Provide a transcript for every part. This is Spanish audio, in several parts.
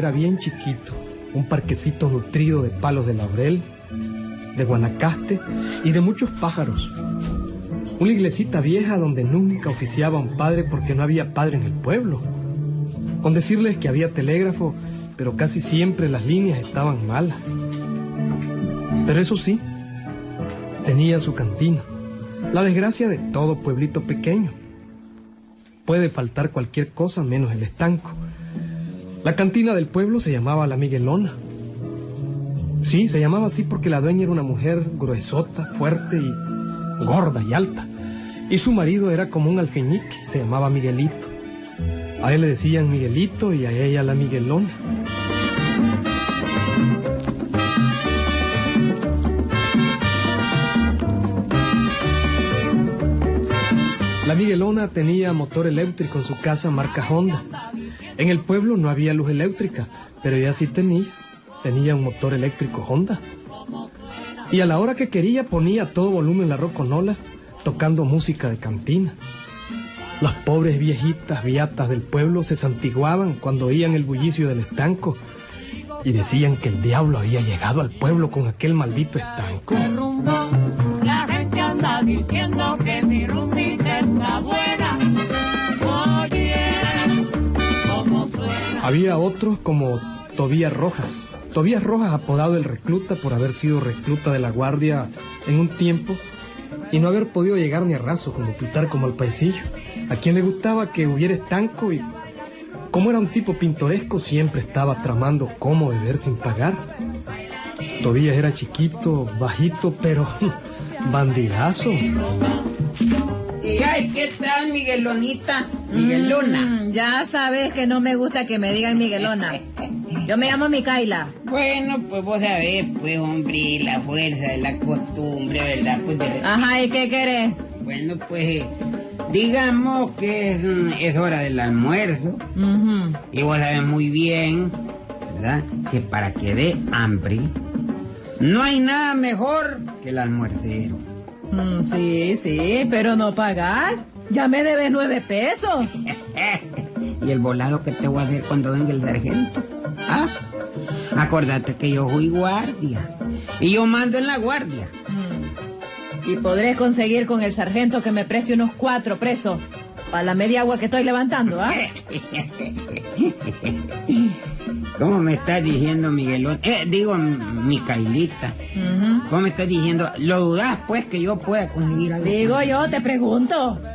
era bien chiquito, un parquecito nutrido de palos de laurel, de guanacaste y de muchos pájaros. Una iglesita vieja donde nunca oficiaba un padre porque no había padre en el pueblo. Con decirles que había telégrafo, pero casi siempre las líneas estaban malas. Pero eso sí, tenía su cantina. La desgracia de todo pueblito pequeño. Puede faltar cualquier cosa menos el estanco. La cantina del pueblo se llamaba La Miguelona. Sí, se llamaba así porque la dueña era una mujer gruesota, fuerte y gorda y alta. Y su marido era como un alfeñique, se llamaba Miguelito. A él le decían Miguelito y a ella la Miguelona. La Miguelona tenía motor eléctrico en su casa marca Honda. En el pueblo no había luz eléctrica, pero ella sí tenía. Tenía un motor eléctrico Honda. Y a la hora que quería ponía todo volumen la roconola, tocando música de cantina. Las pobres viejitas viatas del pueblo se santiguaban cuando oían el bullicio del estanco y decían que el diablo había llegado al pueblo con aquel maldito estanco. Había otros como Tobías Rojas. Tobías Rojas apodado el recluta por haber sido recluta de la guardia en un tiempo y no haber podido llegar ni a raso como pitar como al paisillo. A quien le gustaba que hubiera estanco y como era un tipo pintoresco siempre estaba tramando cómo beber sin pagar. Tobías era chiquito, bajito, pero bandidazo. Y ay, ¿qué tal, Miguelonita? Miguelona. Mm, ya sabes que no me gusta que me digan Miguelona. Yo me llamo Micaela. Bueno, pues vos sabés, pues, hombre, la fuerza de la costumbre, ¿verdad? Pues de... Ajá, ¿y qué querés? Bueno, pues, eh, digamos que es, mm, es hora del almuerzo. Y vos sabés muy bien, ¿verdad? Que para que dé hambre, no hay nada mejor que el almuercero. Mm, sí, sí, pero no pagar. Ya me debes nueve pesos. y el volado que te voy a hacer cuando venga el sargento. Ah, acordate que yo fui guardia. Y yo mando en la guardia. Mm. Y podré conseguir con el sargento que me preste unos cuatro presos. Para la media agua que estoy levantando, ¿ah? ¿Cómo me estás diciendo, Miguelón? Eh, digo, Micaelita. Ujú. ¿Cómo me estás diciendo? ¿Lo dudás, pues, que yo pueda conseguir algo? Digo yo, te pregunto.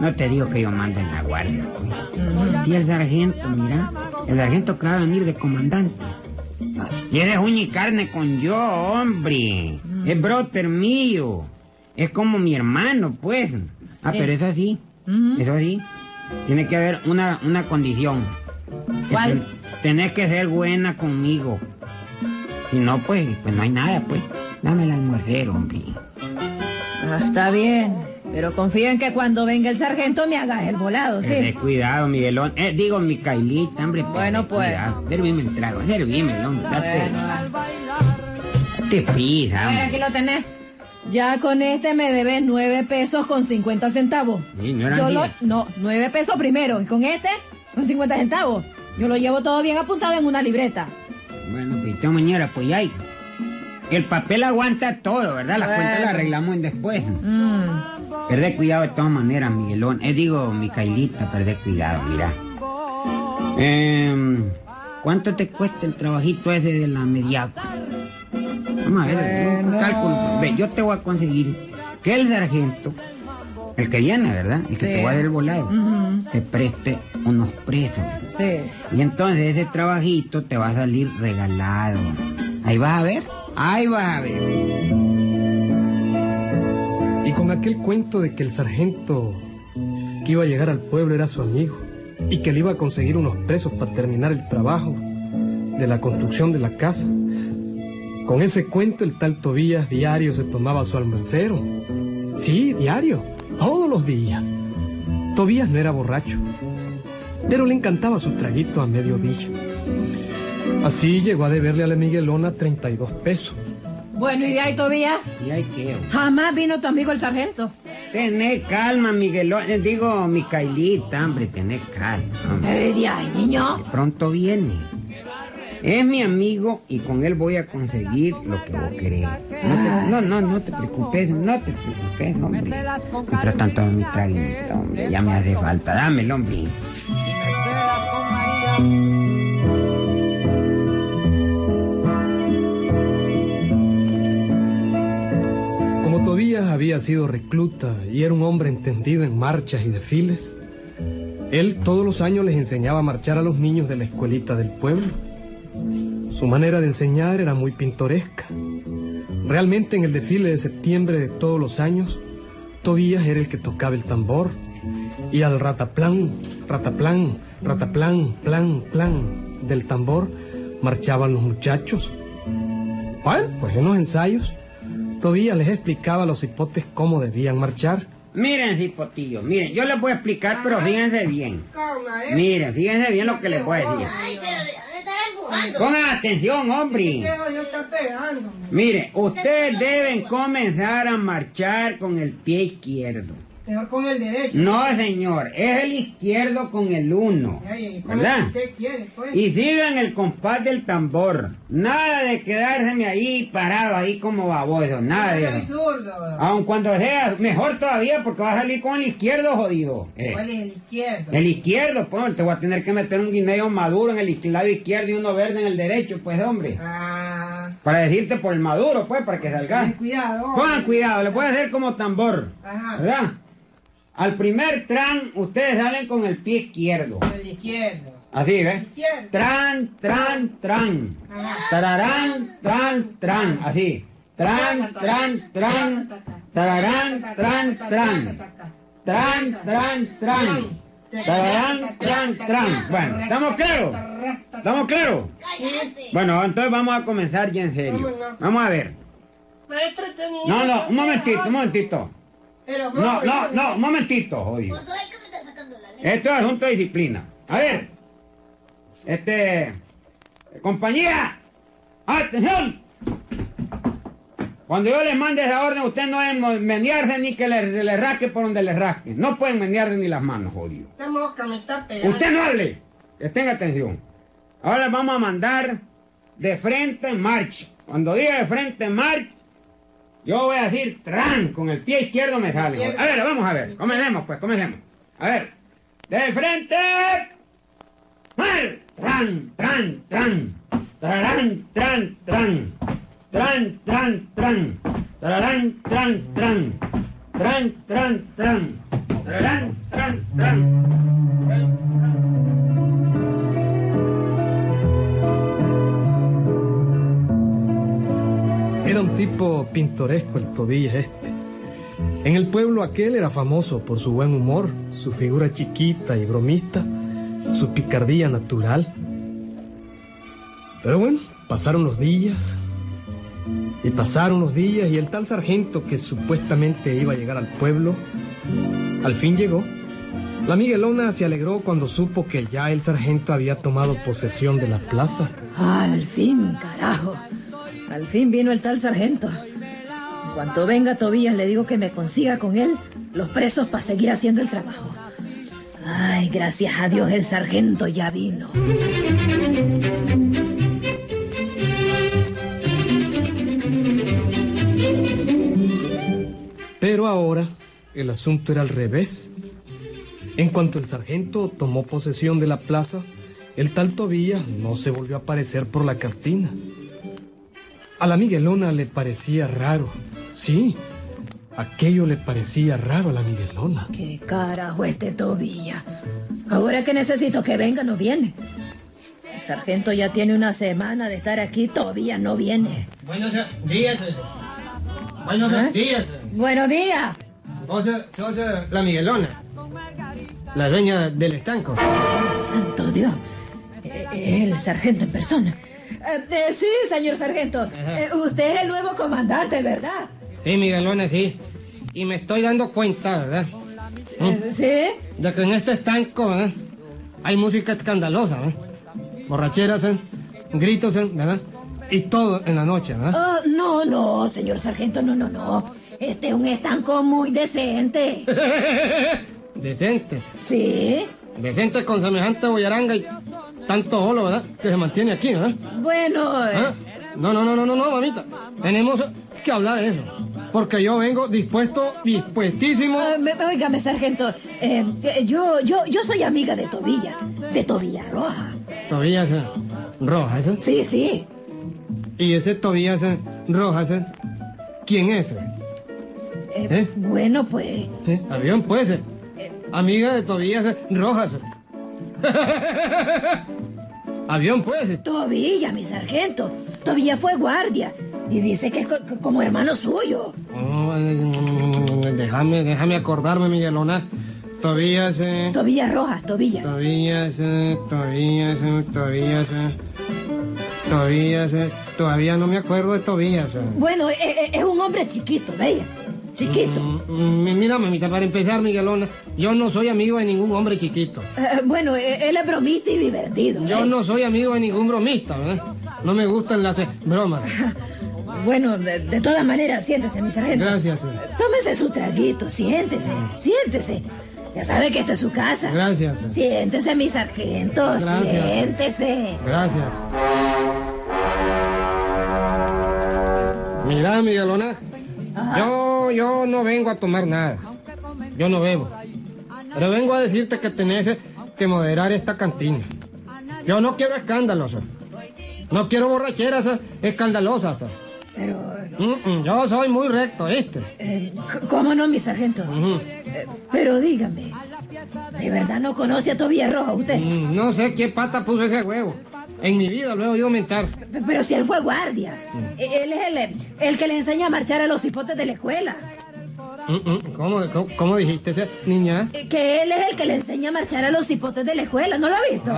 No te digo que yo mando en la guardia. pues. Y el sargento, mira, el sargento que va a venir de comandante. Y eres uña y carne con yo, hombre. Es brother mío. Es como mi hermano, pues. Ah, pero eso sí, eso sí. Tiene que haber una, una condición. ¿Cuál? ten- tenés que ser buena conmigo. Si no, pues, pues no hay nada, pues. Dame el almuercero, hombre. Ah, está bien. Pero confío en que cuando venga el sargento me hagas el volado, Ten ¿sí? cuidado, Miguelón. Eh, digo, Micaelita, hombre. Bueno, ten pues. cuidado. Servime el trago, servime, hombre. Date, date prisa, A ver, hombre. aquí lo tenés. Ya con este me debes nueve pesos con 50 centavos. Sí, no eran Yo lo, no, nueve pesos primero. Y con este, con 50 centavos. Yo lo llevo todo bien apuntado en una libreta. Bueno, pito mañana, pues ahí. El papel aguanta todo, ¿verdad? Las Bueno. cuentas las arreglamos en después. Mm. Perdé cuidado de todas maneras, Miguelón. Eh, digo, Micaelita, perdé cuidado, mira. Em, ¿Cuánto te cuesta el trabajito ese de la media? Vamos a ver, un Bueno. cálculo. Ve, yo te voy a conseguir que el sargento, el que viene, ¿verdad? El que Sí. te va a dar el volado, te preste unos presos. Sí. Y entonces ese trabajito te va a salir regalado. Ahí vas a ver, ahí vas a ver. Y con aquel cuento de que el sargento que iba a llegar al pueblo era su amigo y que le iba a conseguir unos presos para terminar el trabajo de la construcción de la casa. Con ese cuento el tal Tobías diario se tomaba su almuercero. Sí, diario, todos los días. Tobías no era borracho, pero le encantaba su traguito a mediodía. Así llegó a deberle a la Miguelona 32 pesos. Bueno, ¿y de ahí, Tobías? Y hay que... Jamás vino tu amigo el sargento. Tené calma, Miguelón. eh, Digo, Micaelita, hombre, tené calma. hombre. Pero de ahí, niño. Pronto viene. Es mi amigo y con él voy a conseguir lo que vos querés. No, te- no, no, no te preocupes, no te preocupes, hombre. Mientras tanto, mi traguito, hombre, ya me hace falta. Dámelo, hombre. Como Tobías había sido recluta y era un hombre entendido en marchas y desfiles, él todos los años les enseñaba a marchar a los niños de la escuelita del pueblo. Su manera de enseñar era muy pintoresca. Realmente en el desfile de septiembre de todos los años, Tobías era el que tocaba el tambor y al rataplán, rataplán, rataplán, plan, plan del tambor marchaban los muchachos. Bueno, pues en los ensayos, Tobías les explicaba a los hipotes cómo debían marchar. Miren, cipotillo, miren, yo les voy a explicar, pero fíjense bien. Miren, fíjense bien lo que les voy a decir. Pongan atención, hombre. Mire, ustedes deben comenzar a marchar con el pie izquierdo. Mejor con el derecho. No, señor, es el izquierdo con el uno. Ay, ¿Verdad? usted quiere, pues. Y sigan el compás del tambor. Nada de quedárseme ahí parado, ahí como baboso. Nada de eso. zurdo. Aun cuando sea, mejor todavía porque va a salir con el izquierdo jodido. Eh, ¿Cuál es el izquierdo? El izquierdo, pues, te voy a tener que meter un guineo maduro en el lado izquierdo y uno verde en el derecho, pues, hombre. Ah, Para decirte por el maduro, pues, para que salga. ten cuidado. Pongan cuidado, le puede hacer como tambor. Ajá. ¿Verdad? Al primer tran, ustedes salen con el pie izquierdo. El izquierdo. Así, ¿ves? Izquierdo. Tran, tran, tran. Ajá. Tararán, tran, tran. Así. Tran, tran, tran. Tararán, tran, tran. Tran, tran, tran. Tararán, tran, tran. Bueno, ¿estamos claros? ¿Estamos claros? Bueno, entonces vamos a comenzar ya en serio. Vamos a ver. Maestro, tenía- No, no, un momentito, un momentito. Pero, No, no, no, un momentito, jodido. Vos sos el que me está sacando la lengua. Esto es asunto de disciplina. A ver. Este. Compañía. Atención. Cuando yo les mande esa orden, ustedes no deben menearse ni que se les rasque por donde les rasque. No pueden menearse ni las manos, jodido. Usted no hable. Que tenga atención. Ahora les vamos a mandar de frente en marcha. Cuando diga de frente en marcha, yo voy a decir tran. Con el pie izquierdo me sale. A ver, vamos a ver. Comencemos, pues, comencemos. A ver. De frente. Mar. Tran, tran, tran. Tararán, tran, tran. Tran, tran, tran. Tararán, tran, tran. Tran, tran, tran. Tararán, tran, tran. Era un tipo pintoresco el Tobías este. En el pueblo aquel era famoso por su buen humor, su figura chiquita y bromista, su picardía natural. Pero bueno, pasaron los días y pasaron los días y el tal sargento que supuestamente iba a llegar al pueblo, al fin llegó. La Miguelona se alegró cuando supo que ya el sargento había tomado posesión de la plaza. Al fin, carajo. Al fin vino el tal sargento. En cuanto venga Tobías, le digo que me consiga con él los presos para seguir haciendo el trabajo. Ay, gracias a Dios el sargento ya vino. Pero ahora el asunto era al revés. En cuanto el sargento tomó posesión de la plaza, el tal Tobías no se volvió a aparecer por la cartina. A la Miguelona le parecía raro. Sí, aquello le parecía raro a la Miguelona. ¿Qué carajo este Tobías? Ahora que necesito que venga, no viene. El sargento ya tiene una semana de estar aquí, todavía no viene. Buenos días. Buenos ¿Eh? días. Buenos días. Vos sos la Miguelona. La dueña del estanco. Oh, santo Dios. Eh, eh, El sargento en persona. Eh, eh, sí, señor sargento. Eh, usted es el nuevo comandante, ¿verdad? Sí, Miguelona, sí. Y me estoy dando cuenta, ¿verdad? Eh, ¿Sí? De que en este estanco, ¿verdad? Hay música escandalosa, ¿verdad? Borracheras, ¿eh? gritos. ¿verdad? Y todo en la noche, ¿verdad? Oh, no, no, señor sargento, no, no, no. este es un estanco muy decente. Decente. Sí. Decente con semejante boyaranga y tanto olo, ¿verdad? Que se mantiene aquí, ¿verdad? Bueno, eh, ¿Ah? No, no, no, no, no, no, mamita. Tenemos que hablar de eso. Porque yo vengo dispuesto, dispuestísimo. óigame, sargento, eh, eh, yo, yo, yo soy amiga de Tobilla, de Tobilla Roja. Eh, Rojas. ¿eh? Sí, sí. Y ese Tobías eh, Rojas, eh, ¿quién es? eh? Eh, ¿Eh? Bueno, pues. Avión, pues. Amiga de Tobías Rojas. Avión, pues. Tobilla, mi sargento. Tobilla fue guardia y dice que es co- co- como hermano suyo. Oh, déjame, déjame acordarme, Miguelona. Tobías, eh. Tobilla Rojas, Tobilla. Tobías, eh, Tobías, eh, Tobías. Tobías. Todavía no me acuerdo de Tobías. Bueno, eh, eh, es un hombre chiquito, ¿veis? Chiquito. Mm, mm, mira, mamita, para empezar, Miguelona, yo no soy amigo de ningún hombre chiquito. Eh, bueno, eh, él es bromista y divertido. Yo ¿eh? no soy amigo de ningún bromista, ¿verdad? No me gustan las bromas. Bueno, de, de todas maneras, siéntese, mi sargento. Gracias, eh. Tómese su traguito, siéntese, siéntese. Ya sabe que esta es su casa. Gracias. Siéntese, mi sargento, Gracias. siéntese. Gracias. Mira, Miguelona, yo, yo no vengo a tomar nada. Yo no bebo. Pero vengo a decirte que tenés que moderar esta cantina. Yo no quiero escándalos. No quiero borracheras escandalosas. Pero, Mm, mm, Yo soy muy recto, ¿viste? eh, ¿cómo no, mi sargento? Eh, pero dígame, ¿de verdad no conoce a Tobías Roja usted? Mm, No sé qué pata puso ese huevo. En mi vida lo he oído mentar. Pero si él fue guardia. Mm. E- Él es el, el que le enseña a marchar a los hipotes de la escuela. Mm, mm, ¿Cómo, cómo, cómo dijiste, ese- niña? Eh, Que él es el que le enseña a marchar a los hipotes de la escuela, ¿no lo ha visto?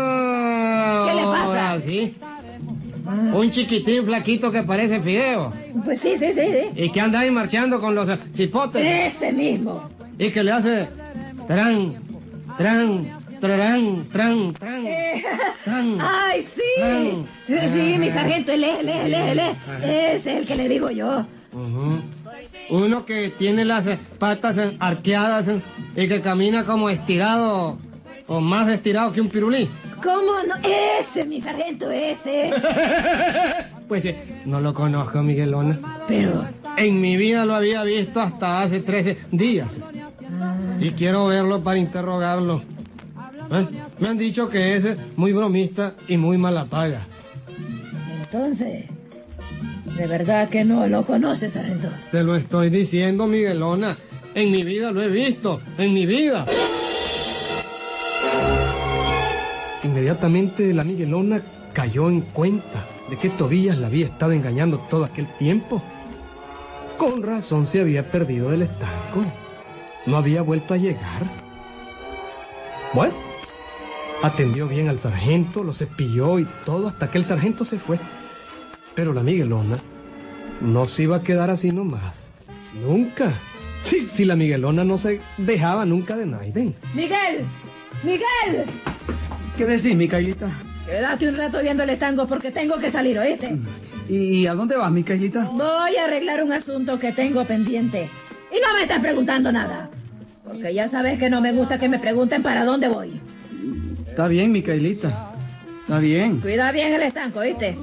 Ah, ¿Qué le pasa? ahora sí. Un chiquitín flaquito que parece fideo. Pues sí, sí, sí, sí. Y que anda ahí marchando con los chipotes. Ese mismo. Y que le hace tran, tran, tran, tran, tran. tran. ¡Ay, sí! Sí, mi sargento, él es, él es, él es, él es. Ese es el que le digo yo. Uno que tiene las eh, patas eh, arqueadas eh, y que camina como estirado o más estirado que un pirulí. ¿Cómo no? Ese, mi sargento, ese. Pues eh, no lo conozco, Miguelona. Pero, En mi vida lo había visto hasta hace 13 días. Y quiero verlo para interrogarlo. ¿Eh? Me han dicho que es muy bromista y muy mala paga. entonces, de verdad que no lo conoce, sargento. Te lo estoy diciendo, Miguelona. En mi vida lo he visto. En mi vida. Inmediatamente la Miguelona cayó en cuenta de que Tobías la había estado engañando todo aquel tiempo. Con razón se había perdido del estanco. No había vuelto a llegar. Bueno, atendió bien al sargento, lo cepilló y todo hasta que el sargento se fue. Pero la Miguelona no se iba a quedar así nomás. Nunca. Sí, sí, la Miguelona no se dejaba nunca de Naiden. ¡Miguel! ¡Miguel! ¿Qué decís, Micaelita? Quédate un rato viendo el estango porque tengo que salir, ¿oíste? ¿Y a dónde vas, Micaelita? Voy a arreglar un asunto que tengo pendiente. Y no me estás preguntando nada. Porque ya sabes que no me gusta que me pregunten para dónde voy. Está bien, Micaelita. Está bien. Cuida bien el estanco, ¿oíste?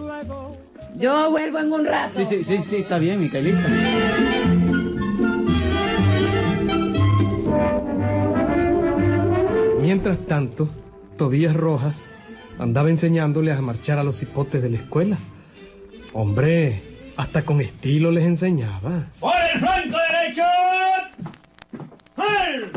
Yo vuelvo en un rato. Sí, sí, sí, sí, está bien, Micaelita. Mientras tanto, Tobías Rojas andaba enseñándoles a marchar a los hipotes de la escuela. Hombre, hasta con estilo les enseñaba. ¡Por el flanco derecho! ¡Al!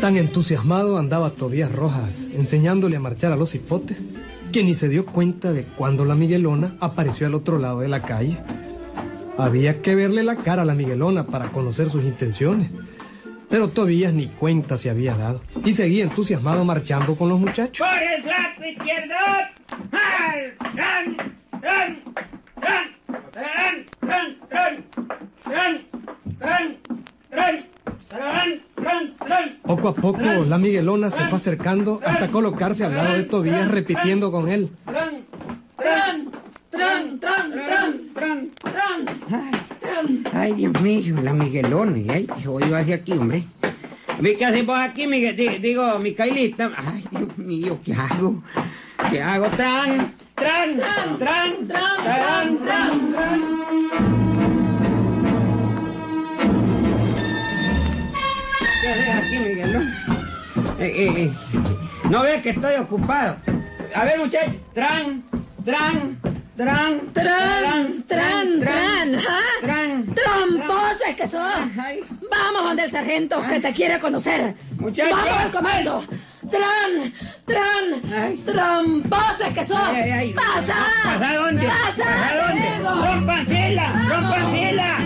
Tan entusiasmado andaba Tobías Rojas enseñándole a marchar a los hipotes que ni se dio cuenta de cuando la Miguelona apareció al otro lado de la calle. Había que verle la cara a la Miguelona para conocer sus intenciones. Pero Tobías ni cuenta se había dado y seguía entusiasmado marchando con los muchachos. ¡Por el. Poco a poco la Miguelona se fue acercando hasta colocarse al lado de Tobías repitiendo con él. ¡Tran! ¡Tran! ¡Tran! ¡Tran! ¡Tran! ¡Tran! ¡Tran! Ay, mío, la Miguelona. Ay, qué jodido hacia aquí, hombre. ¿Ve qué hacemos aquí, Miguel? Di- Digo, Micaelita. Ay, Dios mío, ¿qué hago? ¿Qué hago? ¡Tran! ¡Tran! ¡Tran! ¡Tran! ¡Tran! ¡Tran! ¡Tran! ¿Qué haces aquí, Miguel? No, Eh, eh, eh, ¿no ves que estoy ocupado? A ver, muchachos. ¡Tran! ¡Tran! ¡Tran! ¡Tran! ¡Tran! ¡Tran! ¡Tran! ¡Tramposas que son! Vamos donde el sargento que te quiere conocer. Muchacho. ¡Vamos al comando! ¡Tran! ¡Tran! ¡Tramposas que son! ¡Pasa! ¿Pasa dónde? ¡Pasa! ¡Rompan fila! ¡Rompan fila!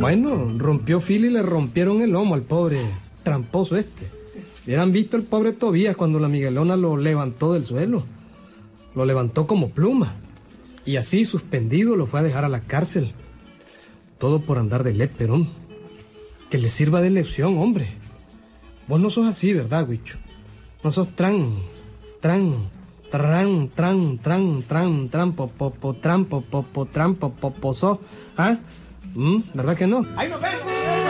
Bueno, rompió fila y le rompieron el lomo al pobre tramposo este. Hubieran visto el pobre Tobías cuando la Miguelona lo levantó del suelo. Lo levantó como pluma. Y así, suspendido, lo fue a dejar a la cárcel. Todo por andar de léperón. Que le sirva de lección, hombre. Vos no sos así, ¿verdad, Huicho? No sos tran, tran, tran, tran, tran, tran, tran, po, po, tran, po, po, tran, po, po, po, so. ¿Ah? ¿Mm? ¿Verdad que no? ¡Ahí nos vemos!